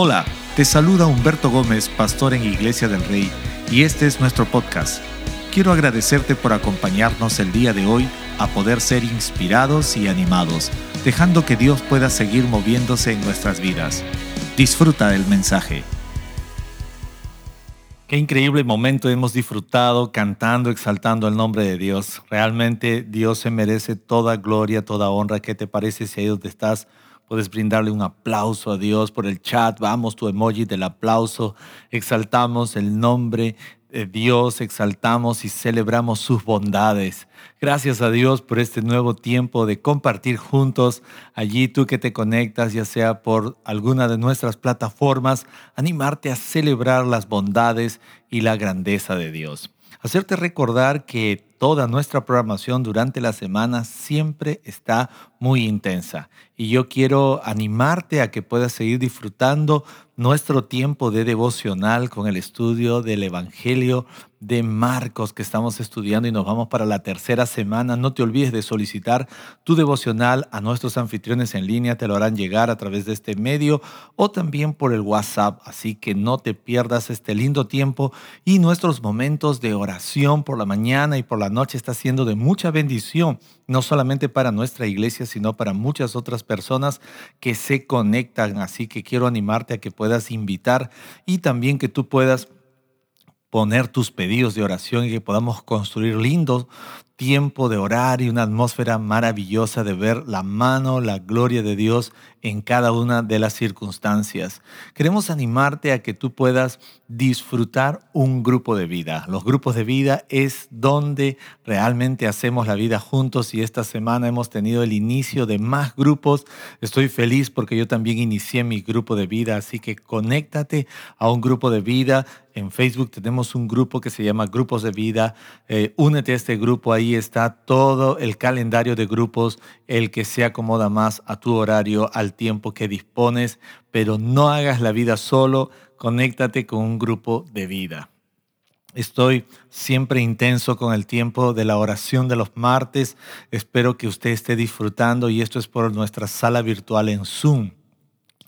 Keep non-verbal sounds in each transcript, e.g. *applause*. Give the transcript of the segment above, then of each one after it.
Hola, te saluda Humberto Gómez, pastor en Iglesia del Rey, y este es nuestro podcast. Quiero agradecerte por acompañarnos el día de hoy a poder ser inspirados y animados, dejando que Dios pueda seguir moviéndose en nuestras vidas. Disfruta del mensaje. Qué increíble momento hemos disfrutado cantando, exaltando el nombre de Dios. Realmente Dios se merece toda gloria, toda honra. ¿Qué te parece si ahí donde estás Puedes brindarle un aplauso a Dios por el chat. Vamos, tu emoji del aplauso. Exaltamos el nombre de Dios, exaltamos y celebramos sus bondades. Gracias a Dios por este nuevo tiempo de compartir juntos. Allí tú que te conectas, ya sea por alguna de nuestras plataformas, animarte a celebrar las bondades y la grandeza de Dios. Hacerte recordar que toda nuestra programación durante la semana siempre está muy intensa. Y yo quiero animarte a que puedas seguir disfrutando nuestro tiempo de devocional con el estudio del Evangelio de Marcos que estamos estudiando y nos vamos para la tercera semana. No te olvides de solicitar tu devocional a nuestros anfitriones en línea. Te lo harán llegar a través de este medio o también por el WhatsApp. Así que no te pierdas este lindo tiempo y nuestros momentos de oración por la mañana y por la noche está siendo de mucha bendición, no solamente para nuestra iglesia, sino para muchas otras personas que se conectan. Así que quiero animarte a que puedas invitar y también que tú puedas poner tus pedidos de oración y que podamos construir lindos tiempo de orar y una atmósfera maravillosa de ver la mano, la gloria de Dios en cada una de las circunstancias. Queremos animarte a que tú puedas disfrutar un grupo de vida. Los grupos de vida es donde realmente hacemos la vida juntos y esta semana hemos tenido el inicio de más grupos. Estoy feliz porque yo también inicié mi grupo de vida, así que conéctate a un grupo de vida. En Facebook tenemos un grupo que se llama Grupos de Vida. Eh, únete a este grupo ahí está todo el calendario de grupos, el que se acomoda más a tu horario, al tiempo que dispones, pero no hagas la vida solo, conéctate con un grupo de vida. Estoy siempre intenso con el tiempo de la oración de los martes. Espero que usted esté disfrutando y esto es por nuestra sala virtual en Zoom.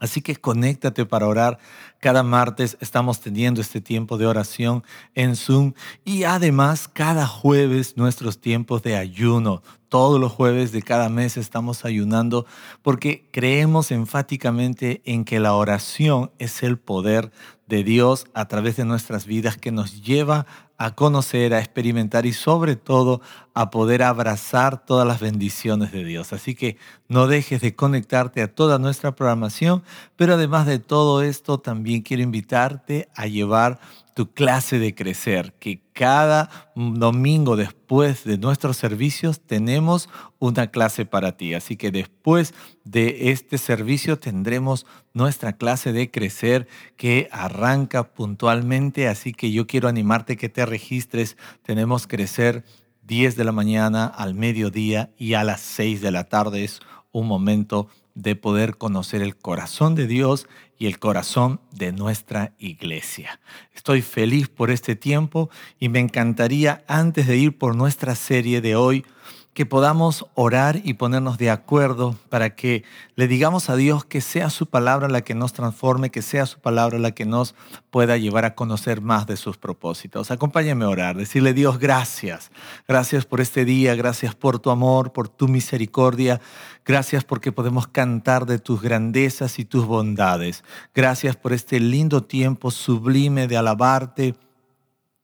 Así que conéctate para orar. Cada martes estamos teniendo este tiempo de oración en Zoom y además cada jueves nuestros tiempos de ayuno. Todos los jueves de cada mes estamos ayunando porque creemos enfáticamente en que la oración es el poder de Dios a través de nuestras vidas que nos lleva a conocer, a experimentar y sobre todo a poder abrazar todas las bendiciones de Dios. Así que no dejes de conectarte a toda nuestra programación, pero además de todo esto también quiero invitarte a llevar tu clase de crecer, que cada domingo después de nuestros servicios tenemos una clase para ti. Así que después de este servicio tendremos nuestra clase de crecer que arranca puntualmente. Así que yo quiero animarte que te registres. Tenemos crecer 10 de la mañana al mediodía y a las 6 de la tarde. Es un momento de poder conocer el corazón de Dios y el corazón de nuestra iglesia. Estoy feliz por este tiempo y me encantaría, antes de ir por nuestra serie de hoy, que podamos orar y ponernos de acuerdo para que le digamos a Dios que sea su palabra la que nos transforme, que sea su palabra la que nos pueda llevar a conocer más de sus propósitos. Acompáñame a orar, decirle Dios gracias, gracias por este día, gracias por tu amor, por tu misericordia, gracias porque podemos cantar de tus grandezas y tus bondades, gracias por este lindo tiempo sublime de alabarte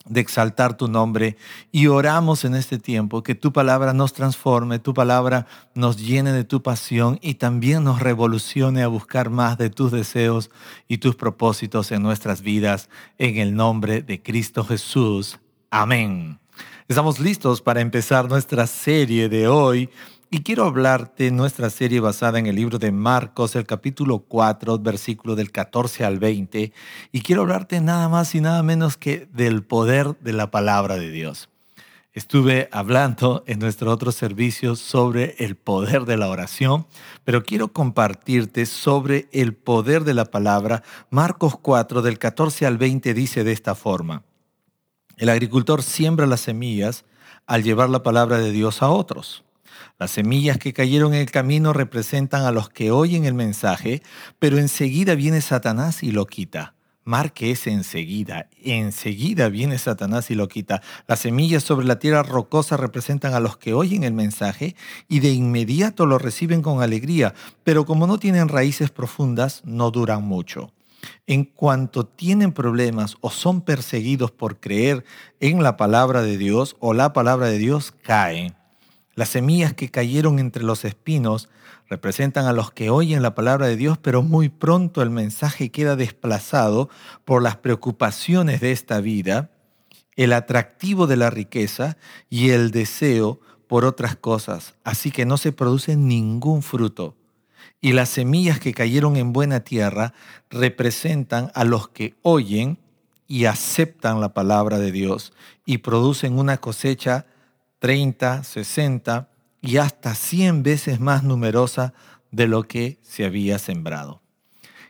de exaltar tu nombre y oramos en este tiempo que tu palabra nos transforme, tu palabra nos llene de tu pasión y también nos revolucione a buscar más de tus deseos y tus propósitos en nuestras vidas, en el nombre de Cristo Jesús. Amén. Estamos listos para empezar nuestra serie de hoy y quiero hablarte nuestra serie basada en el libro de Marcos, el capítulo 4, versículo del 14 al 20. Y quiero hablarte nada más y nada menos que del poder de la palabra de Dios. Estuve hablando en nuestro otro servicio sobre el poder de la oración, pero quiero compartirte sobre el poder de la palabra. Marcos 4, del 14 al 20 dice de esta forma, el agricultor siembra las semillas al llevar la palabra de Dios a otros. Las semillas que cayeron en el camino representan a los que oyen el mensaje, pero enseguida viene Satanás y lo quita. Marque ese enseguida. Enseguida viene Satanás y lo quita. Las semillas sobre la tierra rocosa representan a los que oyen el mensaje y de inmediato lo reciben con alegría, pero como no tienen raíces profundas, no duran mucho. En cuanto tienen problemas o son perseguidos por creer en la palabra de Dios o la palabra de Dios, caen. Las semillas que cayeron entre los espinos representan a los que oyen la palabra de Dios, pero muy pronto el mensaje queda desplazado por las preocupaciones de esta vida, el atractivo de la riqueza y el deseo por otras cosas, así que no se produce ningún fruto. Y las semillas que cayeron en buena tierra representan a los que oyen y aceptan la palabra de Dios y producen una cosecha 30, 60 y hasta 100 veces más numerosa de lo que se había sembrado.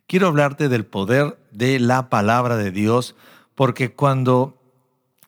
Quiero hablarte del poder de la palabra de Dios, porque cuando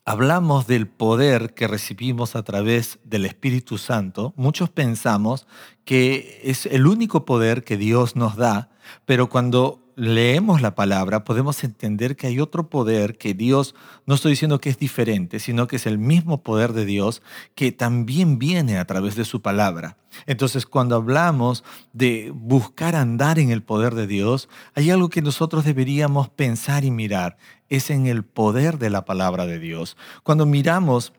hablamos del poder que recibimos a través del Espíritu Santo, muchos pensamos que es el único poder que Dios nos da, pero cuando leemos la palabra, podemos entender que hay otro poder que Dios, no estoy diciendo que es diferente, sino que es el mismo poder de Dios que también viene a través de su palabra. Entonces, cuando hablamos de buscar andar en el poder de Dios, hay algo que nosotros deberíamos pensar y mirar, es en el poder de la palabra de Dios. Cuando miramos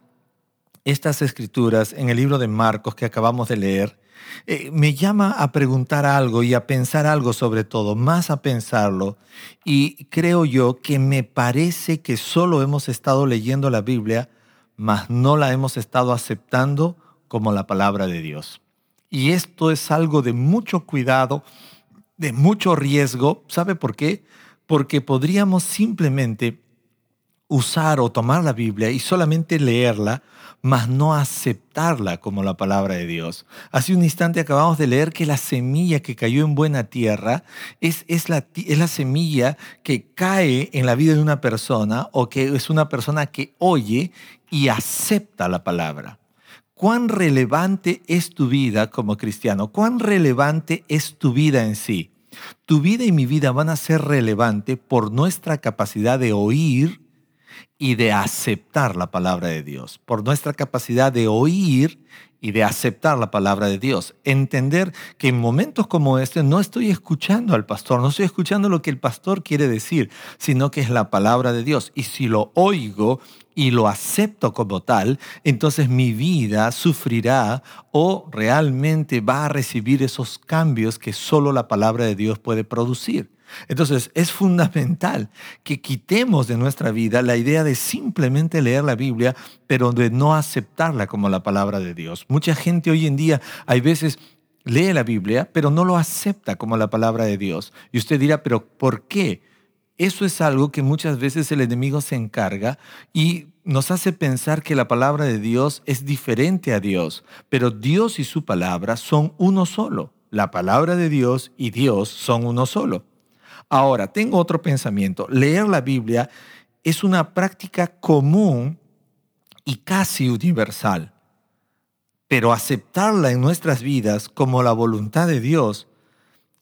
estas escrituras en el libro de Marcos que acabamos de leer, eh, me llama a preguntar algo y a pensar algo sobre todo, más a pensarlo. Y creo yo que me parece que solo hemos estado leyendo la Biblia, mas no la hemos estado aceptando como la palabra de Dios. Y esto es algo de mucho cuidado, de mucho riesgo. ¿Sabe por qué? Porque podríamos simplemente usar o tomar la Biblia y solamente leerla, mas no aceptarla como la palabra de Dios. Hace un instante acabamos de leer que la semilla que cayó en buena tierra es, es, la, es la semilla que cae en la vida de una persona o que es una persona que oye y acepta la palabra. ¿Cuán relevante es tu vida como cristiano? ¿Cuán relevante es tu vida en sí? Tu vida y mi vida van a ser relevante por nuestra capacidad de oír y de aceptar la palabra de Dios, por nuestra capacidad de oír y de aceptar la palabra de Dios. Entender que en momentos como este no estoy escuchando al pastor, no estoy escuchando lo que el pastor quiere decir, sino que es la palabra de Dios. Y si lo oigo y lo acepto como tal, entonces mi vida sufrirá o realmente va a recibir esos cambios que solo la palabra de Dios puede producir. Entonces es fundamental que quitemos de nuestra vida la idea de simplemente leer la Biblia, pero de no aceptarla como la palabra de Dios. Mucha gente hoy en día, hay veces lee la Biblia, pero no lo acepta como la palabra de Dios. Y usted dirá, pero ¿por qué? Eso es algo que muchas veces el enemigo se encarga y nos hace pensar que la palabra de Dios es diferente a Dios, pero Dios y su palabra son uno solo. La palabra de Dios y Dios son uno solo. Ahora, tengo otro pensamiento. Leer la Biblia es una práctica común y casi universal, pero aceptarla en nuestras vidas como la voluntad de Dios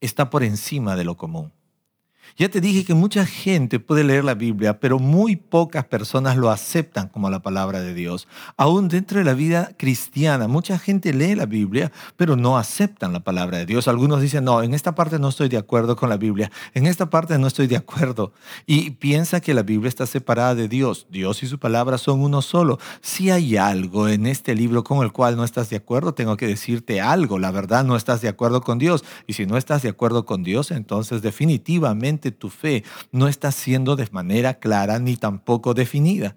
está por encima de lo común. Ya te dije que mucha gente puede leer la Biblia, pero muy pocas personas lo aceptan como la palabra de Dios. Aún dentro de la vida cristiana, mucha gente lee la Biblia, pero no aceptan la palabra de Dios. Algunos dicen, no, en esta parte no estoy de acuerdo con la Biblia, en esta parte no estoy de acuerdo. Y piensa que la Biblia está separada de Dios. Dios y su palabra son uno solo. Si hay algo en este libro con el cual no estás de acuerdo, tengo que decirte algo. La verdad, no estás de acuerdo con Dios. Y si no estás de acuerdo con Dios, entonces definitivamente tu fe no está siendo de manera clara ni tampoco definida.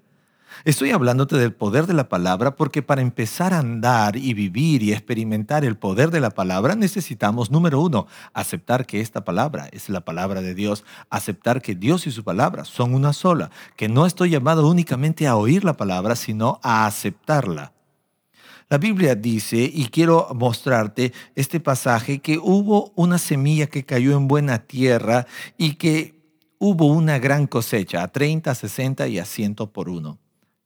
Estoy hablándote del poder de la palabra porque para empezar a andar y vivir y experimentar el poder de la palabra necesitamos, número uno, aceptar que esta palabra es la palabra de Dios, aceptar que Dios y su palabra son una sola, que no estoy llamado únicamente a oír la palabra, sino a aceptarla. La Biblia dice, y quiero mostrarte este pasaje, que hubo una semilla que cayó en buena tierra y que hubo una gran cosecha, a 30, 60 y a 100 por uno,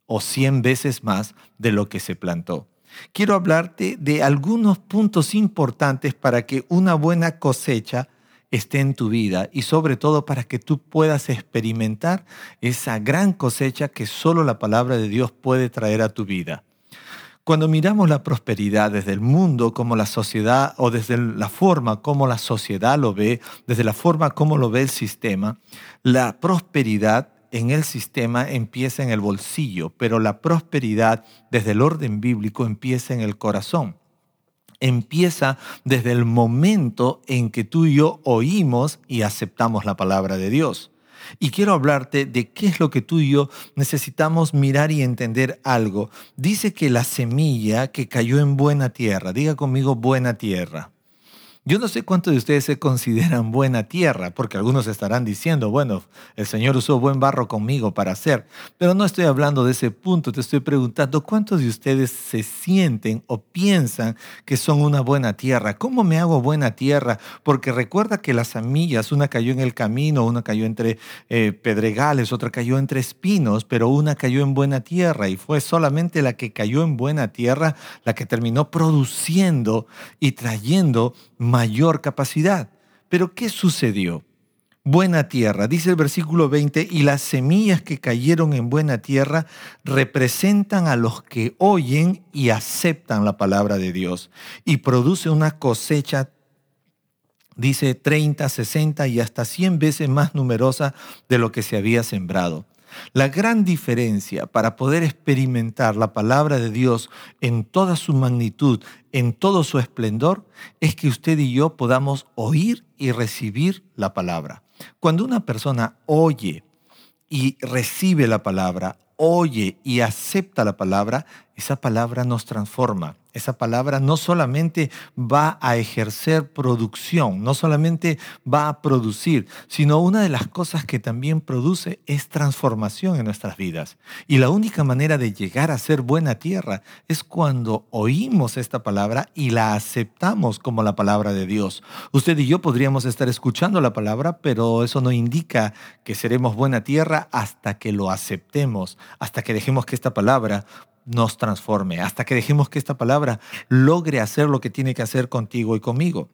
o 100 veces más de lo que se plantó. quiero hablarte de algunos puntos importantes para que una buena cosecha esté en tu vida y sobre todo para que tú puedas experimentar esa gran cosecha que solo la palabra de Dios puede traer a tu vida. Cuando miramos la prosperidad desde el mundo como la sociedad o desde la forma como la sociedad lo ve, desde la forma como lo ve el sistema, la prosperidad en el sistema empieza en el bolsillo, pero la prosperidad desde el orden bíblico empieza en el corazón. Empieza desde el momento en que tú y yo oímos y aceptamos la palabra de Dios. Y quiero hablarte de qué es lo que tú y yo necesitamos mirar y entender algo. Dice que la semilla que cayó en buena tierra, diga conmigo buena tierra. Yo no sé cuántos de ustedes se consideran buena tierra, porque algunos estarán diciendo, bueno, el Señor usó buen barro conmigo para hacer, pero no estoy hablando de ese punto, te estoy preguntando cuántos de ustedes se sienten o piensan que son una buena tierra. ¿Cómo me hago buena tierra? Porque recuerda que las semillas, una cayó en el camino, una cayó entre eh, pedregales, otra cayó entre espinos, pero una cayó en buena tierra y fue solamente la que cayó en buena tierra la que terminó produciendo y trayendo mayor capacidad. Pero ¿qué sucedió? Buena tierra, dice el versículo 20, y las semillas que cayeron en buena tierra representan a los que oyen y aceptan la palabra de Dios y produce una cosecha dice 30, 60 y hasta 100 veces más numerosa de lo que se había sembrado. La gran diferencia para poder experimentar la palabra de Dios en toda su magnitud, en todo su esplendor, es que usted y yo podamos oír y recibir la palabra. Cuando una persona oye y recibe la palabra, oye y acepta la palabra, esa palabra nos transforma. Esa palabra no solamente va a ejercer producción, no solamente va a producir, sino una de las cosas que también produce es transformación en nuestras vidas. Y la única manera de llegar a ser buena tierra es cuando oímos esta palabra y la aceptamos como la palabra de Dios. Usted y yo podríamos estar escuchando la palabra, pero eso no indica que seremos buena tierra hasta que lo aceptemos, hasta que dejemos que esta palabra nos transforme, hasta que dejemos que esta palabra logre hacer lo que tiene que hacer contigo y conmigo.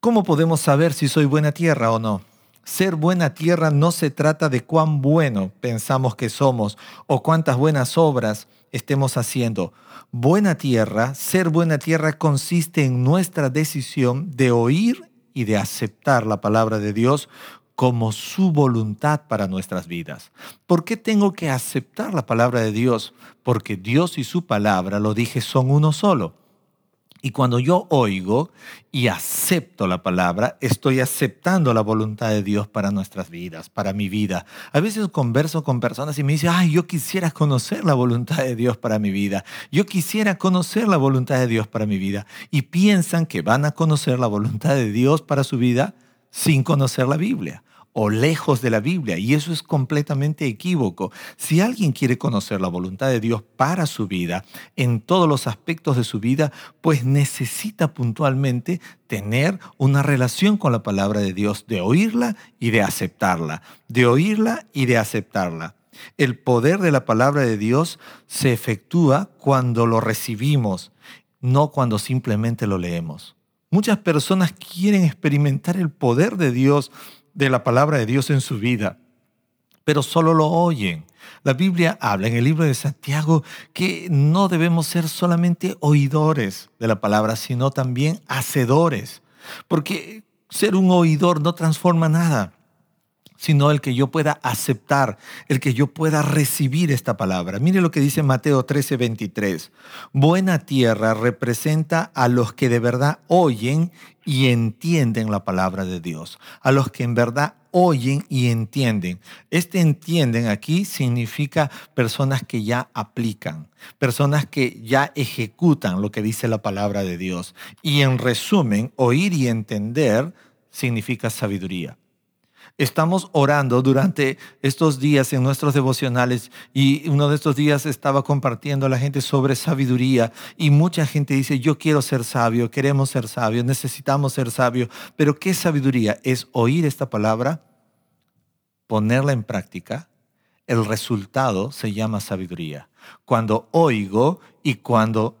¿Cómo podemos saber si soy buena tierra o no? Ser buena tierra no se trata de cuán bueno pensamos que somos o cuántas buenas obras estemos haciendo. Buena tierra, ser buena tierra consiste en nuestra decisión de oír y de aceptar la palabra de Dios como su voluntad para nuestras vidas. ¿Por qué tengo que aceptar la palabra de Dios? Porque Dios y su palabra, lo dije, son uno solo. Y cuando yo oigo y acepto la palabra, estoy aceptando la voluntad de Dios para nuestras vidas, para mi vida. A veces converso con personas y me dicen, ay, yo quisiera conocer la voluntad de Dios para mi vida. Yo quisiera conocer la voluntad de Dios para mi vida. Y piensan que van a conocer la voluntad de Dios para su vida sin conocer la Biblia o lejos de la Biblia. Y eso es completamente equívoco. Si alguien quiere conocer la voluntad de Dios para su vida, en todos los aspectos de su vida, pues necesita puntualmente tener una relación con la palabra de Dios, de oírla y de aceptarla, de oírla y de aceptarla. El poder de la palabra de Dios se efectúa cuando lo recibimos, no cuando simplemente lo leemos. Muchas personas quieren experimentar el poder de Dios de la palabra de Dios en su vida, pero solo lo oyen. La Biblia habla en el libro de Santiago que no debemos ser solamente oidores de la palabra, sino también hacedores, porque ser un oidor no transforma nada sino el que yo pueda aceptar, el que yo pueda recibir esta palabra. Mire lo que dice Mateo 13, 23. Buena tierra representa a los que de verdad oyen y entienden la palabra de Dios, a los que en verdad oyen y entienden. Este entienden aquí significa personas que ya aplican, personas que ya ejecutan lo que dice la palabra de Dios. Y en resumen, oír y entender significa sabiduría. Estamos orando durante estos días en nuestros devocionales y uno de estos días estaba compartiendo a la gente sobre sabiduría y mucha gente dice, yo quiero ser sabio, queremos ser sabios, necesitamos ser sabios, pero ¿qué sabiduría? Es oír esta palabra, ponerla en práctica, el resultado se llama sabiduría. Cuando oigo y cuando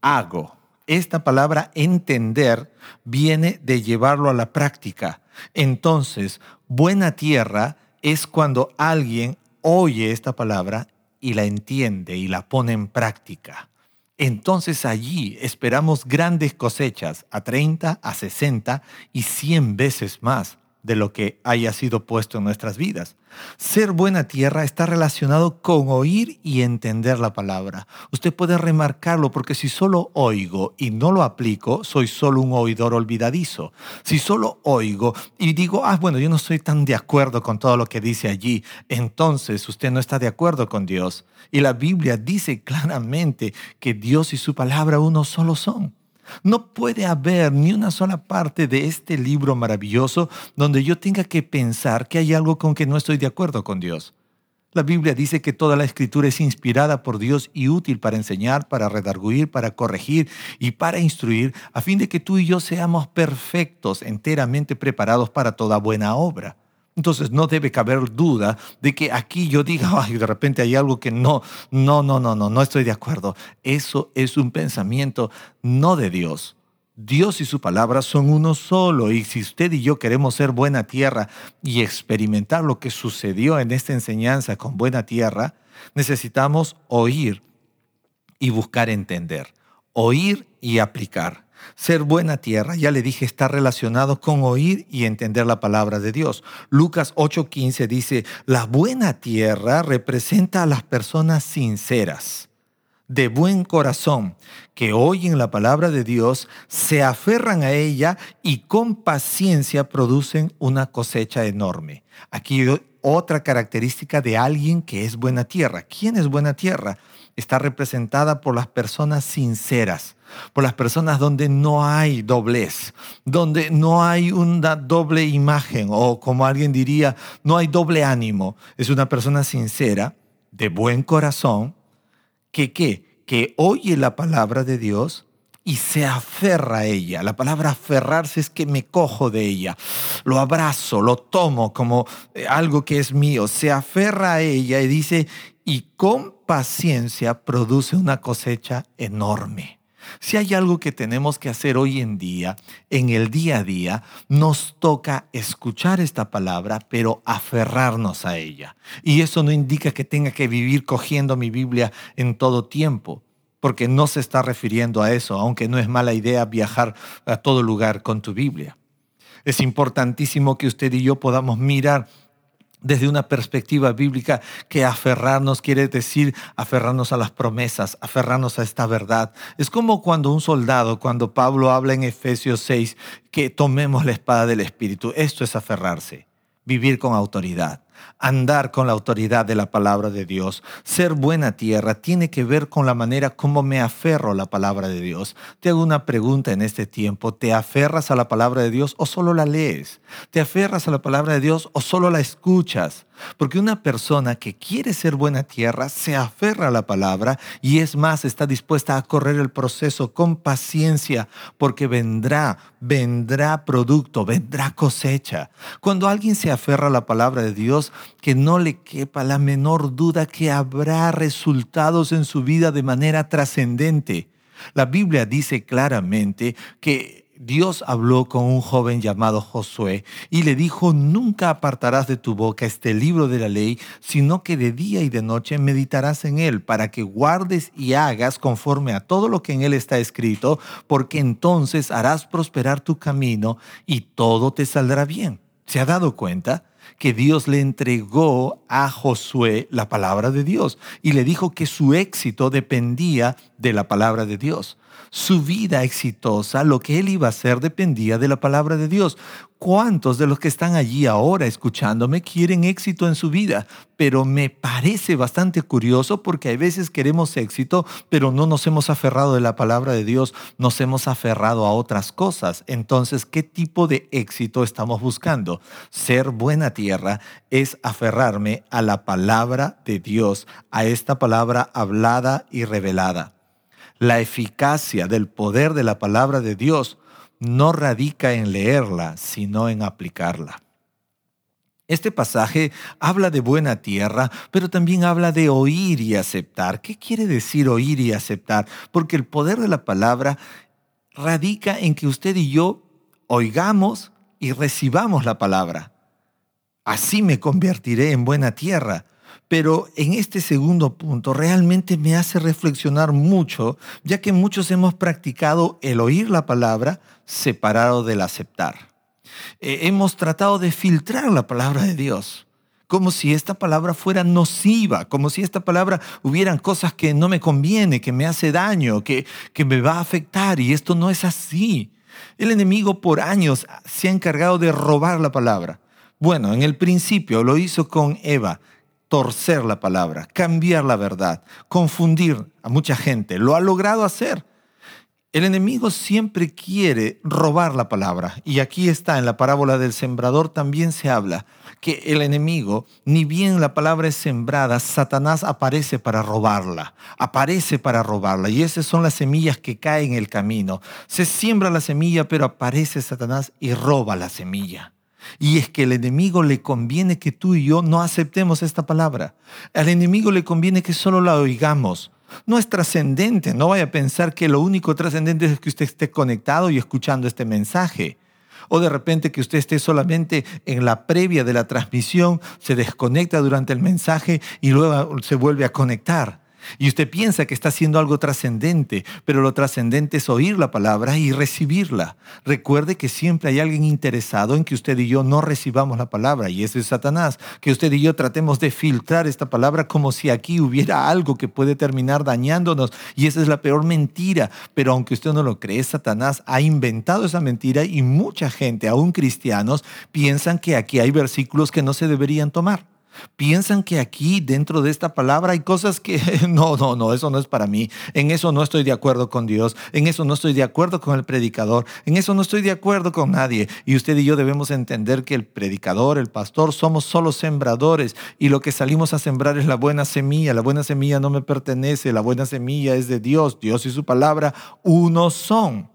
hago. Esta palabra entender viene de llevarlo a la práctica. Entonces, buena tierra es cuando alguien oye esta palabra y la entiende y la pone en práctica. Entonces allí esperamos grandes cosechas a 30, a 60 y 100 veces más de lo que haya sido puesto en nuestras vidas. Ser buena tierra está relacionado con oír y entender la palabra. Usted puede remarcarlo porque si solo oigo y no lo aplico, soy solo un oidor olvidadizo. Si solo oigo y digo, ah, bueno, yo no estoy tan de acuerdo con todo lo que dice allí, entonces usted no está de acuerdo con Dios. Y la Biblia dice claramente que Dios y su palabra uno solo son. No puede haber ni una sola parte de este libro maravilloso donde yo tenga que pensar que hay algo con que no estoy de acuerdo con Dios. La Biblia dice que toda la escritura es inspirada por Dios y útil para enseñar, para redarguir, para corregir y para instruir, a fin de que tú y yo seamos perfectos, enteramente preparados para toda buena obra. Entonces no debe caber duda de que aquí yo diga, *laughs* de repente hay algo que no, no, no, no, no, no estoy de acuerdo. Eso es un pensamiento no de Dios. Dios y su palabra son uno solo y si usted y yo queremos ser buena tierra y experimentar lo que sucedió en esta enseñanza con buena tierra, necesitamos oír y buscar entender, oír y aplicar. Ser buena tierra, ya le dije, está relacionado con oír y entender la palabra de Dios. Lucas 8:15 dice, la buena tierra representa a las personas sinceras, de buen corazón, que oyen la palabra de Dios, se aferran a ella y con paciencia producen una cosecha enorme. Aquí otra característica de alguien que es buena tierra. ¿Quién es buena tierra? Está representada por las personas sinceras por las personas donde no hay doblez, donde no hay una doble imagen o como alguien diría, no hay doble ánimo. Es una persona sincera, de buen corazón, que ¿qué? Que oye la palabra de Dios y se aferra a ella. La palabra aferrarse es que me cojo de ella, lo abrazo, lo tomo como eh, algo que es mío, se aferra a ella y dice, y con paciencia produce una cosecha enorme. Si hay algo que tenemos que hacer hoy en día, en el día a día, nos toca escuchar esta palabra, pero aferrarnos a ella. Y eso no indica que tenga que vivir cogiendo mi Biblia en todo tiempo, porque no se está refiriendo a eso, aunque no es mala idea viajar a todo lugar con tu Biblia. Es importantísimo que usted y yo podamos mirar desde una perspectiva bíblica que aferrarnos quiere decir aferrarnos a las promesas, aferrarnos a esta verdad. Es como cuando un soldado, cuando Pablo habla en Efesios 6, que tomemos la espada del Espíritu. Esto es aferrarse, vivir con autoridad andar con la autoridad de la palabra de Dios. Ser buena tierra tiene que ver con la manera como me aferro a la palabra de Dios. Te hago una pregunta en este tiempo. ¿Te aferras a la palabra de Dios o solo la lees? ¿Te aferras a la palabra de Dios o solo la escuchas? Porque una persona que quiere ser buena tierra se aferra a la palabra y es más, está dispuesta a correr el proceso con paciencia porque vendrá, vendrá producto, vendrá cosecha. Cuando alguien se aferra a la palabra de Dios, que no le quepa la menor duda que habrá resultados en su vida de manera trascendente. La Biblia dice claramente que Dios habló con un joven llamado Josué y le dijo, nunca apartarás de tu boca este libro de la ley, sino que de día y de noche meditarás en él, para que guardes y hagas conforme a todo lo que en él está escrito, porque entonces harás prosperar tu camino y todo te saldrá bien. ¿Se ha dado cuenta? que Dios le entregó a Josué la palabra de Dios y le dijo que su éxito dependía de la palabra de Dios su vida exitosa, lo que él iba a hacer dependía de la palabra de Dios. ¿Cuántos de los que están allí ahora escuchándome quieren éxito en su vida? Pero me parece bastante curioso porque a veces queremos éxito, pero no nos hemos aferrado de la palabra de Dios, nos hemos aferrado a otras cosas. Entonces, ¿qué tipo de éxito estamos buscando? Ser buena tierra es aferrarme a la palabra de Dios, a esta palabra hablada y revelada. La eficacia del poder de la palabra de Dios no radica en leerla, sino en aplicarla. Este pasaje habla de buena tierra, pero también habla de oír y aceptar. ¿Qué quiere decir oír y aceptar? Porque el poder de la palabra radica en que usted y yo oigamos y recibamos la palabra. Así me convertiré en buena tierra. Pero en este segundo punto realmente me hace reflexionar mucho, ya que muchos hemos practicado el oír la palabra separado del aceptar. Eh, hemos tratado de filtrar la palabra de Dios como si esta palabra fuera nociva, como si esta palabra hubieran cosas que no me conviene, que me hace daño, que, que me va a afectar, y esto no es así. El enemigo por años se ha encargado de robar la palabra. Bueno, en el principio lo hizo con Eva, torcer la palabra, cambiar la verdad, confundir a mucha gente. Lo ha logrado hacer. El enemigo siempre quiere robar la palabra. Y aquí está, en la parábola del sembrador también se habla que el enemigo, ni bien la palabra es sembrada, Satanás aparece para robarla, aparece para robarla. Y esas son las semillas que caen en el camino. Se siembra la semilla, pero aparece Satanás y roba la semilla. Y es que al enemigo le conviene que tú y yo no aceptemos esta palabra. Al enemigo le conviene que solo la oigamos no es trascendente. No vaya a pensar que lo único trascendente es que usted esté conectado y escuchando este mensaje. O de repente que usted esté solamente en la previa de la transmisión, se desconecta durante el mensaje y luego se vuelve a conectar. Y usted piensa que está haciendo algo trascendente, pero lo trascendente es oír la palabra y recibirla. Recuerde que siempre hay alguien interesado en que usted y yo no recibamos la palabra, y ese es Satanás. Que usted y yo tratemos de filtrar esta palabra como si aquí hubiera algo que puede terminar dañándonos, y esa es la peor mentira. Pero aunque usted no lo cree, Satanás ha inventado esa mentira y mucha gente, aún cristianos, piensan que aquí hay versículos que no se deberían tomar. Piensan que aquí dentro de esta palabra hay cosas que *laughs* no, no, no, eso no es para mí. En eso no estoy de acuerdo con Dios. En eso no estoy de acuerdo con el predicador. En eso no estoy de acuerdo con nadie. Y usted y yo debemos entender que el predicador, el pastor, somos solo sembradores y lo que salimos a sembrar es la buena semilla. La buena semilla no me pertenece. La buena semilla es de Dios. Dios y su palabra uno son.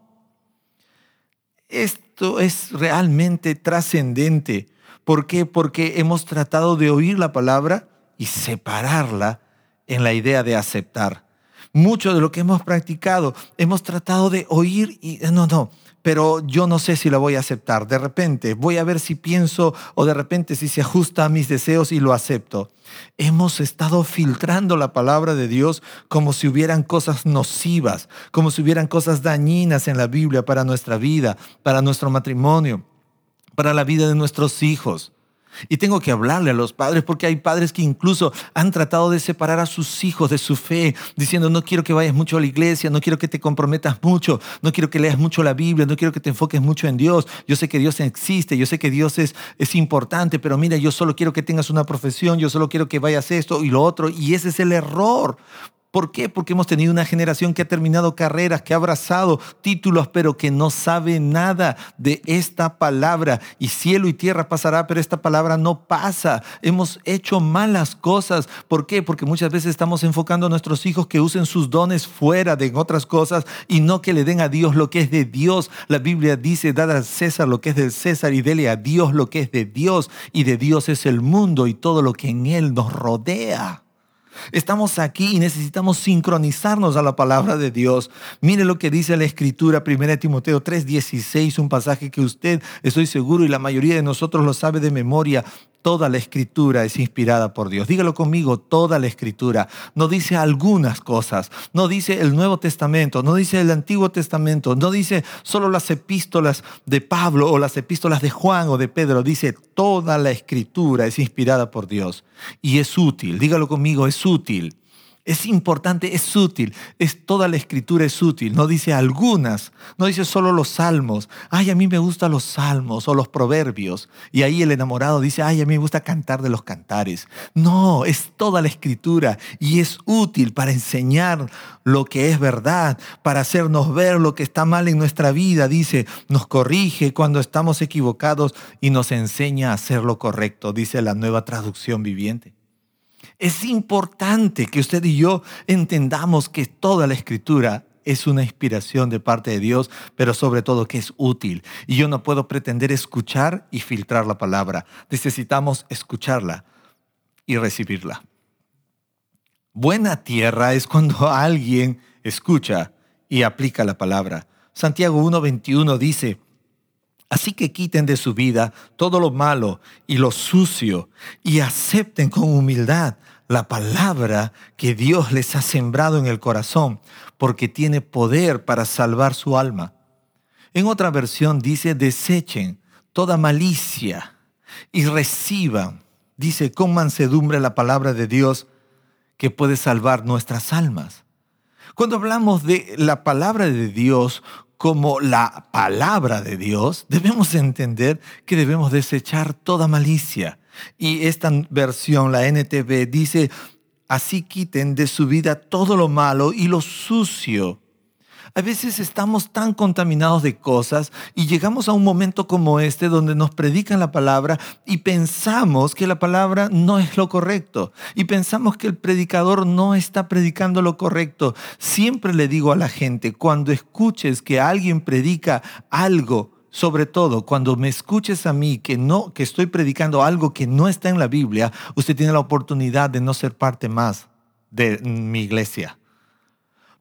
Esto es realmente trascendente ¿Por qué? Porque hemos tratado de oír la palabra y separarla en la idea de aceptar. Mucho de lo que hemos practicado, hemos tratado de oír y no, no, pero yo no sé si la voy a aceptar. De repente voy a ver si pienso o de repente si se ajusta a mis deseos y lo acepto. Hemos estado filtrando la palabra de Dios como si hubieran cosas nocivas, como si hubieran cosas dañinas en la Biblia para nuestra vida, para nuestro matrimonio para la vida de nuestros hijos. Y tengo que hablarle a los padres porque hay padres que incluso han tratado de separar a sus hijos de su fe, diciendo, no quiero que vayas mucho a la iglesia, no quiero que te comprometas mucho, no quiero que leas mucho la Biblia, no quiero que te enfoques mucho en Dios. Yo sé que Dios existe, yo sé que Dios es, es importante, pero mira, yo solo quiero que tengas una profesión, yo solo quiero que vayas esto y lo otro. Y ese es el error, ¿Por qué? Porque hemos tenido una generación que ha terminado carreras, que ha abrazado títulos, pero que no sabe nada de esta palabra. Y cielo y tierra pasará, pero esta palabra no pasa. Hemos hecho malas cosas. ¿Por qué? Porque muchas veces estamos enfocando a nuestros hijos que usen sus dones fuera de otras cosas y no que le den a Dios lo que es de Dios. La Biblia dice, dad al César lo que es del César y dele a Dios lo que es de Dios. Y de Dios es el mundo y todo lo que en él nos rodea. Estamos aquí y necesitamos sincronizarnos a la palabra de Dios. Mire lo que dice la escritura, 1 Timoteo 3:16, un pasaje que usted, estoy seguro, y la mayoría de nosotros lo sabe de memoria. Toda la escritura es inspirada por Dios. Dígalo conmigo, toda la escritura. No dice algunas cosas, no dice el Nuevo Testamento, no dice el Antiguo Testamento, no dice solo las epístolas de Pablo o las epístolas de Juan o de Pedro. Dice toda la escritura es inspirada por Dios y es útil. Dígalo conmigo, es útil es importante, es útil, es toda la escritura es útil, no dice algunas, no dice solo los salmos, ay, a mí me gustan los salmos o los proverbios, y ahí el enamorado dice, ay, a mí me gusta cantar de los cantares. No, es toda la escritura y es útil para enseñar lo que es verdad, para hacernos ver lo que está mal en nuestra vida, dice, nos corrige cuando estamos equivocados y nos enseña a hacer lo correcto, dice la nueva traducción viviente. Es importante que usted y yo entendamos que toda la escritura es una inspiración de parte de Dios, pero sobre todo que es útil. Y yo no puedo pretender escuchar y filtrar la palabra. Necesitamos escucharla y recibirla. Buena tierra es cuando *laughs* alguien escucha y aplica la palabra. Santiago 1.21 dice, Así que quiten de su vida todo lo malo y lo sucio y acepten con humildad la palabra que Dios les ha sembrado en el corazón, porque tiene poder para salvar su alma. En otra versión dice, desechen toda malicia y reciban, dice, con mansedumbre la palabra de Dios que puede salvar nuestras almas. Cuando hablamos de la palabra de Dios como la palabra de Dios, debemos entender que debemos desechar toda malicia. Y esta versión, la NTV, dice, así quiten de su vida todo lo malo y lo sucio a veces estamos tan contaminados de cosas y llegamos a un momento como este donde nos predican la palabra y pensamos que la palabra no es lo correcto y pensamos que el predicador no está predicando lo correcto. Siempre le digo a la gente, cuando escuches que alguien predica algo, sobre todo cuando me escuches a mí que no que estoy predicando algo que no está en la Biblia, usted tiene la oportunidad de no ser parte más de mi iglesia.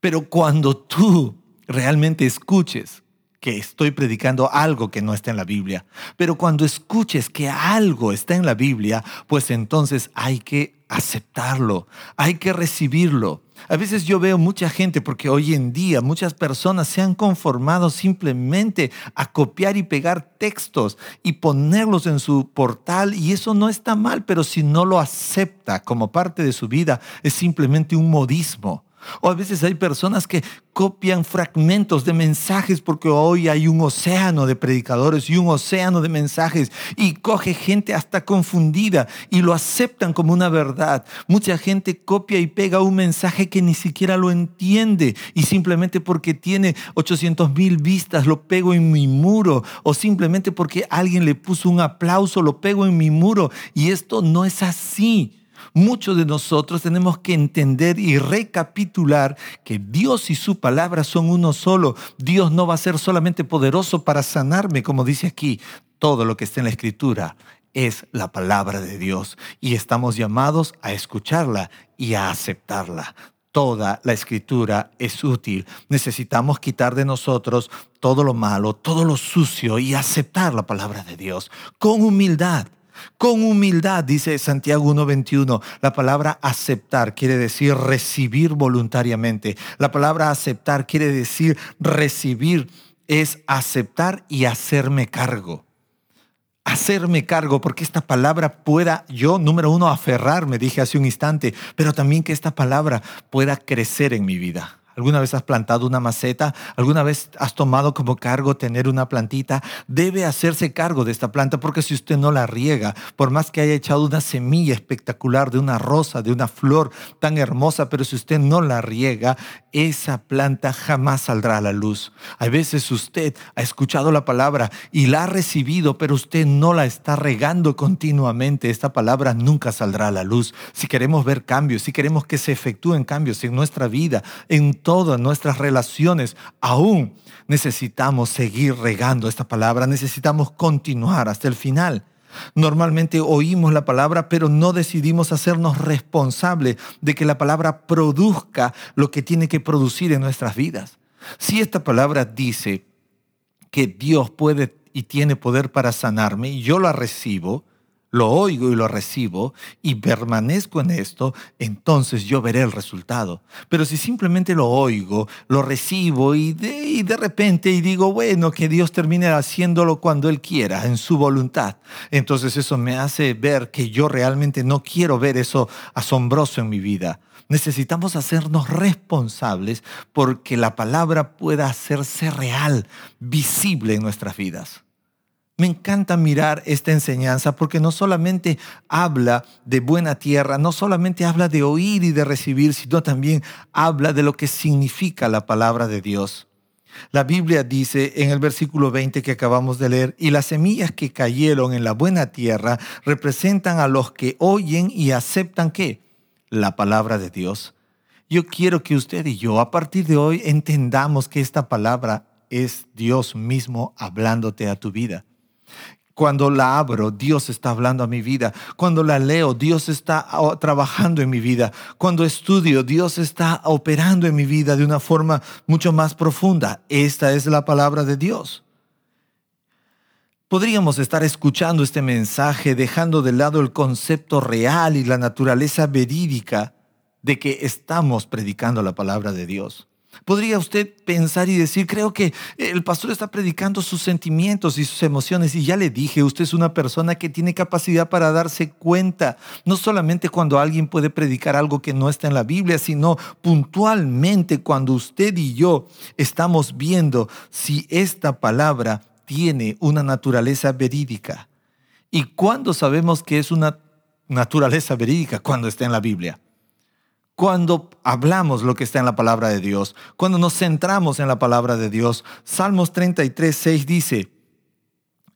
Pero cuando tú realmente escuches que estoy predicando algo que no está en la Biblia. Pero cuando escuches que algo está en la Biblia, pues entonces hay que aceptarlo, hay que recibirlo. A veces yo veo mucha gente, porque hoy en día muchas personas se han conformado simplemente a copiar y pegar textos y ponerlos en su portal y eso no está mal, pero si no lo acepta como parte de su vida, es simplemente un modismo. O a veces hay personas que copian fragmentos de mensajes porque hoy hay un océano de predicadores y un océano de mensajes y coge gente hasta confundida y lo aceptan como una verdad. Mucha gente copia y pega un mensaje que ni siquiera lo entiende y simplemente porque tiene 800 mil vistas lo pego en mi muro o simplemente porque alguien le puso un aplauso lo pego en mi muro y esto no es así. Muchos de nosotros tenemos que entender y recapitular que Dios y su palabra son uno solo. Dios no va a ser solamente poderoso para sanarme, como dice aquí. Todo lo que está en la escritura es la palabra de Dios y estamos llamados a escucharla y a aceptarla. Toda la escritura es útil. Necesitamos quitar de nosotros todo lo malo, todo lo sucio y aceptar la palabra de Dios con humildad con humildad, dice Santiago 1.21. La palabra aceptar quiere decir recibir voluntariamente. La palabra aceptar quiere decir recibir, es aceptar y hacerme cargo. Hacerme cargo, porque esta palabra pueda yo, número uno, aferrarme, dije hace un instante, pero también que esta palabra pueda crecer en mi vida. ¿Alguna vez has plantado una maceta? ¿Alguna vez has tomado como cargo tener una plantita? Debe hacerse cargo de esta planta porque si usted no la riega, por más que haya echado una semilla espectacular de una rosa, de una flor tan hermosa, pero si usted no la riega, esa planta jamás saldrá a la luz. A veces usted ha escuchado la palabra y la ha recibido, pero usted no la está regando continuamente. Esta palabra nunca saldrá a la luz. Si queremos ver cambios, si queremos que se efectúen cambios en nuestra vida, en todas nuestras relaciones, aún necesitamos seguir regando esta palabra, necesitamos continuar hasta el final. Normalmente oímos la palabra, pero no decidimos hacernos responsables de que la palabra produzca lo que tiene que producir en nuestras vidas. Si esta palabra dice que Dios puede y tiene poder para sanarme yo la recibo, lo oigo y lo recibo y permanezco en esto, entonces yo veré el resultado. Pero si simplemente lo oigo, lo recibo y de, de repente y digo, bueno, que Dios termine haciéndolo cuando Él quiera, en su voluntad, entonces eso me hace ver que yo realmente no quiero ver eso asombroso en mi vida. Necesitamos hacernos responsables porque la palabra pueda hacerse real, visible en nuestras vidas. Me encanta mirar esta enseñanza porque no solamente habla de buena tierra, no solamente habla de oír y de recibir, sino también habla de lo que significa la palabra de Dios. La Biblia dice en el versículo 20 que acabamos de leer, y las semillas que cayeron en la buena tierra representan a los que oyen y aceptan qué? La palabra de Dios. Yo quiero que usted y yo a partir de hoy entendamos que esta palabra es Dios mismo hablándote a tu vida. Cuando la abro, Dios está hablando a mi vida. Cuando la leo, Dios está trabajando en mi vida. Cuando estudio, Dios está operando en mi vida de una forma mucho más profunda. Esta es la palabra de Dios. Podríamos estar escuchando este mensaje dejando de lado el concepto real y la naturaleza verídica de que estamos predicando la palabra de Dios. Podría usted pensar y decir, creo que el pastor está predicando sus sentimientos y sus emociones. Y ya le dije, usted es una persona que tiene capacidad para darse cuenta, no solamente cuando alguien puede predicar algo que no está en la Biblia, sino puntualmente cuando usted y yo estamos viendo si esta palabra tiene una naturaleza verídica. ¿Y cuándo sabemos que es una naturaleza verídica? Cuando está en la Biblia cuando hablamos lo que está en la palabra de Dios, cuando nos centramos en la palabra de Dios. Salmos 33, 6 dice,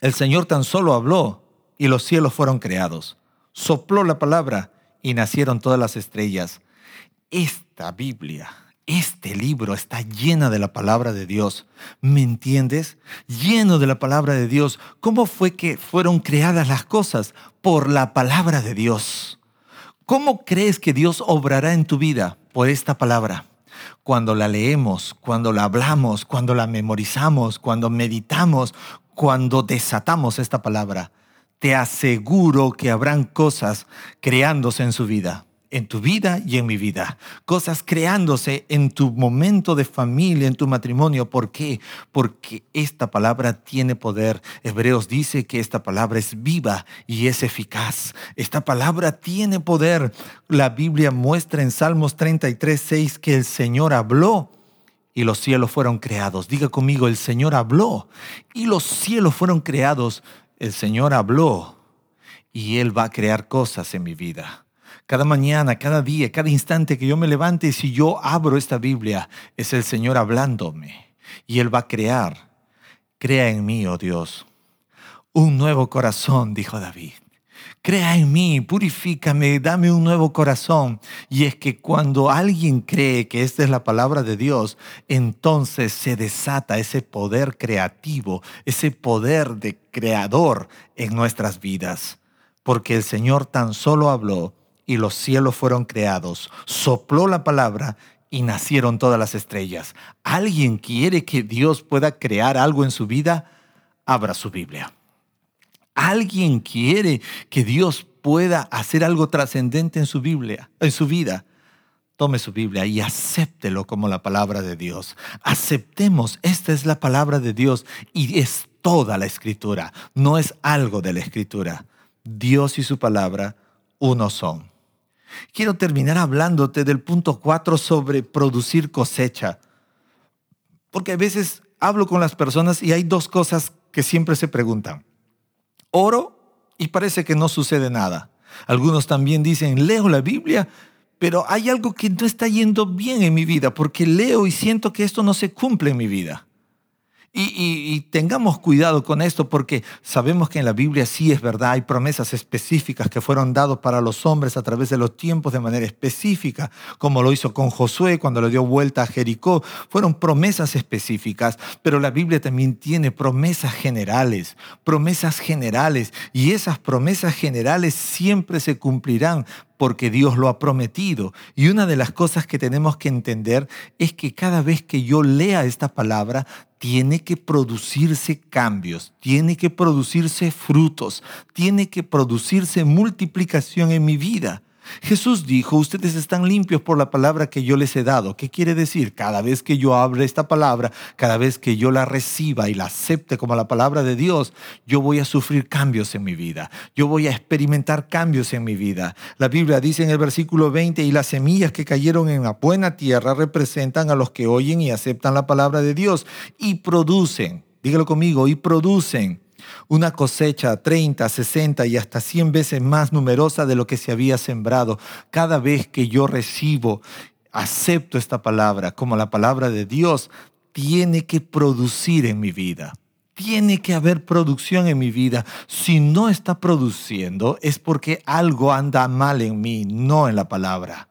el Señor tan solo habló y los cielos fueron creados. Sopló la palabra y nacieron todas las estrellas. Esta Biblia, este libro está llena de la palabra de Dios. ¿Me entiendes? Lleno de la palabra de Dios. ¿Cómo fue que fueron creadas las cosas? Por la palabra de Dios. ¿Cómo crees que Dios obrará en tu vida por esta palabra? Cuando la leemos, cuando la hablamos, cuando la memorizamos, cuando meditamos, cuando desatamos esta palabra, te aseguro que habrán cosas creándose en su vida en tu vida y en mi vida. Cosas creándose en tu momento de familia, en tu matrimonio. ¿Por qué? Porque esta palabra tiene poder. Hebreos dice que esta palabra es viva y es eficaz. Esta palabra tiene poder. La Biblia muestra en Salmos 33, 6 que el Señor habló y los cielos fueron creados. Diga conmigo, el Señor habló y los cielos fueron creados. El Señor habló y Él va a crear cosas en mi vida. Cada mañana, cada día, cada instante que yo me levante, y si yo abro esta Biblia, es el Señor hablándome. Y Él va a crear. Crea en mí, oh Dios, un nuevo corazón, dijo David. Crea en mí, purifícame, dame un nuevo corazón. Y es que cuando alguien cree que esta es la palabra de Dios, entonces se desata ese poder creativo, ese poder de creador en nuestras vidas. Porque el Señor tan solo habló y los cielos fueron creados. Sopló la palabra y nacieron todas las estrellas. ¿Alguien quiere que Dios pueda crear algo en su vida? Abra su Biblia. ¿Alguien quiere que Dios pueda hacer algo trascendente en su Biblia, en su vida? Tome su Biblia y acéptelo como la palabra de Dios. Aceptemos, esta es la palabra de Dios y es toda la escritura, no es algo de la escritura. Dios y su palabra uno son. Quiero terminar hablándote del punto 4 sobre producir cosecha. Porque a veces hablo con las personas y hay dos cosas que siempre se preguntan. Oro y parece que no sucede nada. Algunos también dicen, leo la Biblia, pero hay algo que no está yendo bien en mi vida porque leo y siento que esto no se cumple en mi vida. Y, tengamos cuidado con esto porque sabemos que en la Biblia sí es verdad, hay promesas específicas que fueron dadas para los hombres a través de los tiempos de manera específica, como lo hizo con Josué cuando le dio vuelta a Jericó. Fueron promesas específicas, pero la Biblia también tiene promesas generales, promesas generales, y esas promesas generales siempre se cumplirán porque Dios lo ha prometido. Y una de las cosas que tenemos que entender es que cada vez que yo lea esta palabra, tiene que producirse cambios, tiene que producirse frutos, tiene que producirse multiplicación en mi vida. Jesús dijo, ustedes están limpios por la palabra que yo les he dado. ¿Qué quiere decir? Cada vez que yo abra esta palabra, cada vez que yo la reciba y la acepte como la palabra de Dios, yo voy a sufrir cambios en mi vida. Yo voy a experimentar cambios en mi vida. La Biblia dice en el versículo 20, y las semillas que cayeron en la buena tierra representan a los que oyen y aceptan la palabra de Dios y producen, dígalo conmigo, y producen una cosecha 30, 60 y hasta 100 veces más numerosa de lo que se había sembrado. Cada vez que yo recibo, acepto esta palabra como la palabra de Dios, tiene que producir en mi vida. Tiene que haber producción en mi vida. Si no está produciendo es porque algo anda mal en mí, no en la palabra.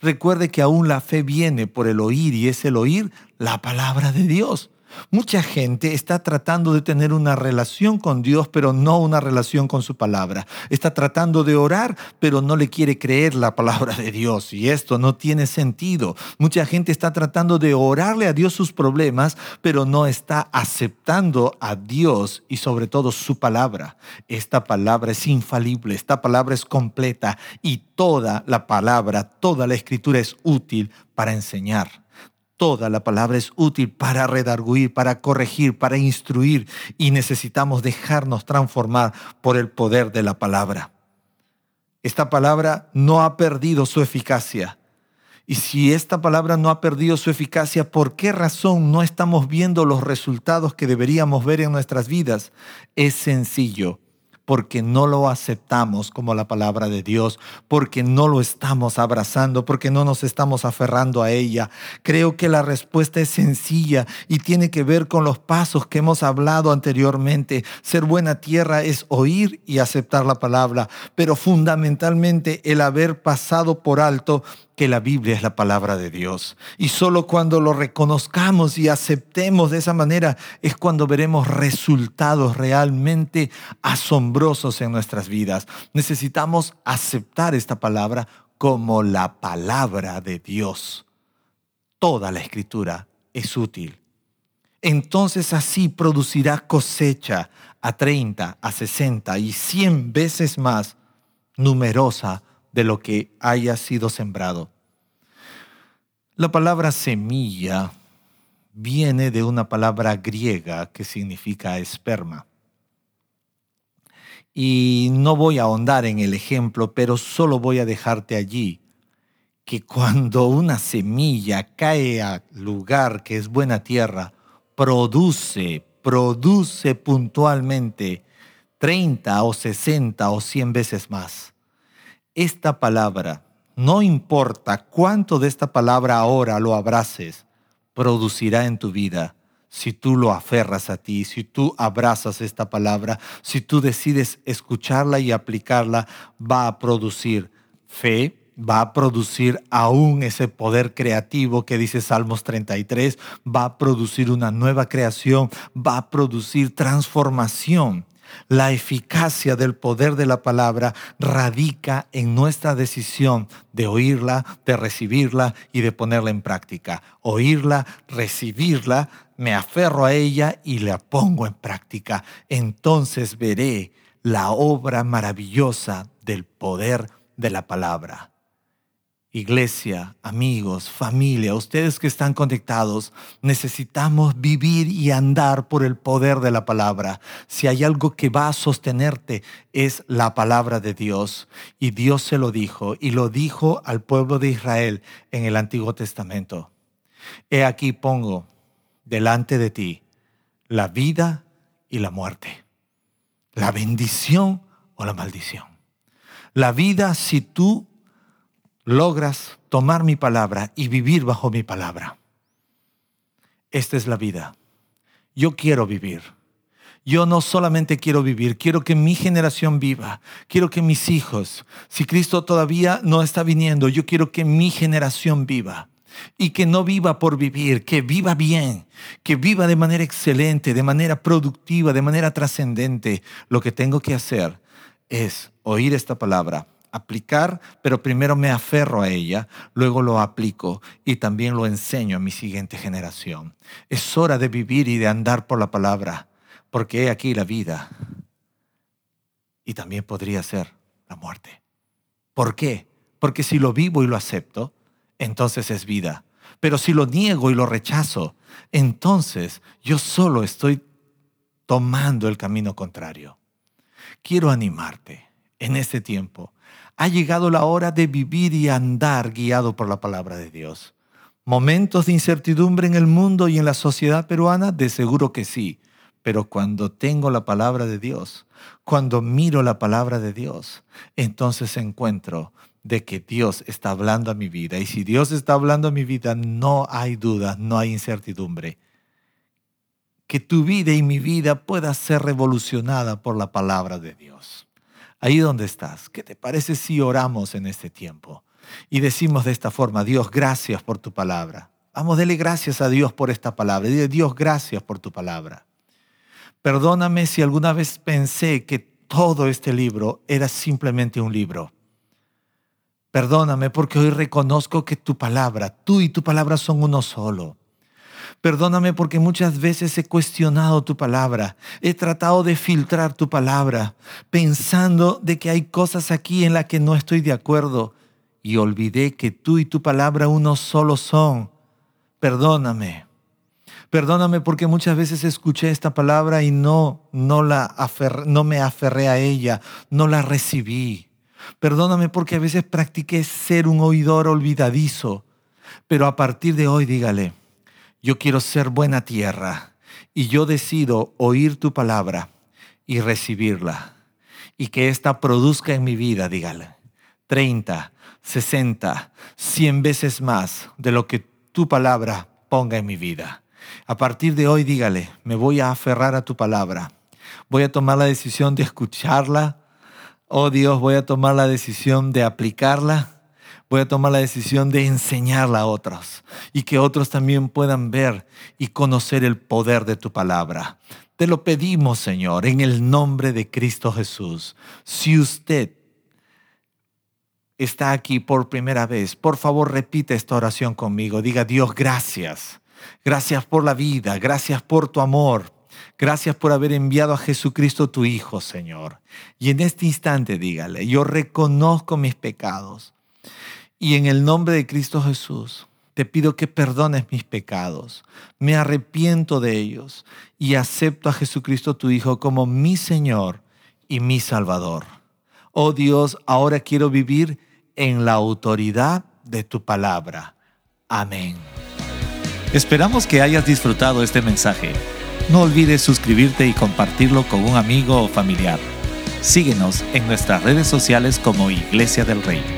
Recuerde que aún la fe viene por el oír y es el oír la palabra de Dios. Mucha gente está tratando de tener una relación con Dios, pero no una relación con su palabra. Está tratando de orar, pero no le quiere creer la palabra de Dios. Y esto no tiene sentido. Mucha gente está tratando de orarle a Dios sus problemas, pero no está aceptando a Dios y sobre todo su palabra. Esta palabra es infalible, esta palabra es completa y toda la palabra, toda la escritura es útil para enseñar Toda la palabra es útil para redarguir, para corregir, para instruir y necesitamos dejarnos transformar por el poder de la palabra. Esta palabra no ha perdido su eficacia. Y si esta palabra no ha perdido su eficacia, ¿por qué razón no estamos viendo los resultados que deberíamos ver en nuestras vidas? Es sencillo porque no lo aceptamos como la palabra de Dios, porque no lo estamos abrazando, porque no nos estamos aferrando a ella. Creo que la respuesta es sencilla y tiene que ver con los pasos que hemos hablado anteriormente. Ser buena tierra es oír y aceptar la palabra, pero fundamentalmente el haber pasado por alto que la Biblia es la palabra de Dios. Y solo cuando lo reconozcamos y aceptemos de esa manera es cuando veremos resultados realmente asombrosos en nuestras vidas. Necesitamos aceptar esta palabra como la palabra de Dios. Toda la escritura es útil. Entonces así producirá cosecha a 30, a 60 y 100 veces más numerosa de lo que haya sido sembrado. La palabra semilla viene de una palabra griega que significa esperma. Y no voy a ahondar en el ejemplo, pero solo voy a dejarte allí que cuando una semilla cae al lugar que es buena tierra, produce, produce puntualmente 30 o 60 o 100 veces más esta palabra, no importa cuánto de esta palabra ahora lo abraces, producirá en tu vida si tú lo aferras a ti, si tú abrazas esta palabra, si tú decides escucharla y aplicarla, va a producir fe, va a producir aún ese poder creativo que dice Salmos 33, va a producir una nueva creación, va a producir transformación. La eficacia del poder de la palabra radica en nuestra decisión de oírla, de recibirla y de ponerla en práctica. Oírla, recibirla, me aferro a ella y la pongo en práctica. Entonces veré la obra maravillosa del poder de la palabra. Iglesia, amigos, familia, ustedes que están conectados, necesitamos vivir y andar por el poder de la palabra. Si hay algo que va a sostenerte, es la palabra de Dios. Y Dios se lo dijo, y lo dijo al pueblo de Israel en el Antiguo Testamento. He aquí pongo delante de ti la vida y la muerte, la bendición o la maldición. La vida si tú logras tomar mi palabra y vivir bajo mi palabra. Esta es la vida. Yo quiero vivir. Yo no solamente quiero vivir, quiero que mi generación viva, quiero que mis hijos, si Cristo todavía no está viniendo, yo quiero que mi generación viva y que no viva por vivir, que viva bien, que viva de manera excelente, de manera productiva, de manera trascendente. Lo que tengo que hacer es oír esta palabra, aplicar, pero primero me aferro a ella, luego lo aplico y también lo enseño a mi siguiente generación. Es hora de vivir y de andar por la palabra, porque he aquí la vida y también podría ser la muerte. ¿Por qué? Porque si lo vivo y lo acepto, entonces es vida. Pero si lo niego y lo rechazo, entonces yo solo estoy tomando el camino contrario. Quiero animarte en este tiempo ha llegado la hora de vivir y andar guiado por la palabra de Dios. ¿Momentos de incertidumbre en el mundo y en la sociedad peruana? De seguro que sí. Pero cuando tengo la palabra de Dios, cuando miro la palabra de Dios, entonces encuentro de que Dios está hablando a mi vida. Y si Dios está hablando a mi vida, no hay duda, no hay incertidumbre. Que tu vida y mi vida pueda ser revolucionada por la palabra de Dios ahí donde estás, ¿qué te parece si oramos en este tiempo? y decimos de esta forma, Dios, gracias por tu palabra. Vamos, dele gracias a Dios por esta palabra. Dile, Dios, gracias por tu palabra. Perdóname si alguna vez pensé que todo este libro era simplemente un libro. Perdóname porque hoy reconozco que tu palabra, tú y tu palabra son uno solo. Perdóname porque muchas veces he cuestionado tu palabra, he tratado de filtrar tu palabra, pensando de que hay cosas aquí en las que no estoy de acuerdo y olvidé que tú y tu palabra uno solo son. Perdóname. Perdóname porque muchas veces escuché esta palabra y no, no, la no me aferré a ella, no la recibí. Perdóname porque a veces practiqué ser un oidor olvidadizo. Pero a partir de hoy dígale, yo quiero ser buena tierra y yo decido oír tu palabra y recibirla y que ésta produzca en mi vida, dígale, 30, 60, 100 veces más de lo que tu palabra ponga en mi vida. A partir de hoy, dígale, me voy a aferrar a tu palabra. Voy a tomar la decisión de escucharla. Oh Dios, voy a tomar la decisión de aplicarla. Voy a tomar la decisión de enseñarla a otros y que otros también puedan ver y conocer el poder de tu palabra. Te lo pedimos, Señor, en el nombre de Cristo Jesús. Si usted está aquí por primera vez, por favor repite esta oración conmigo. Diga, Dios, gracias. Gracias por la vida, gracias por tu amor, gracias por haber enviado a Jesucristo tu Hijo, Señor. Y en este instante dígale, yo reconozco mis pecados. Y en el nombre de Cristo Jesús, te pido que perdones mis pecados. Me arrepiento de ellos y acepto a Jesucristo tu Hijo como mi Señor y mi Salvador. Oh Dios, ahora quiero vivir en la autoridad de tu palabra. Amén. Esperamos que hayas disfrutado este mensaje. No olvides suscribirte y compartirlo con un amigo o familiar. Síguenos en nuestras redes sociales como Iglesia del Rey.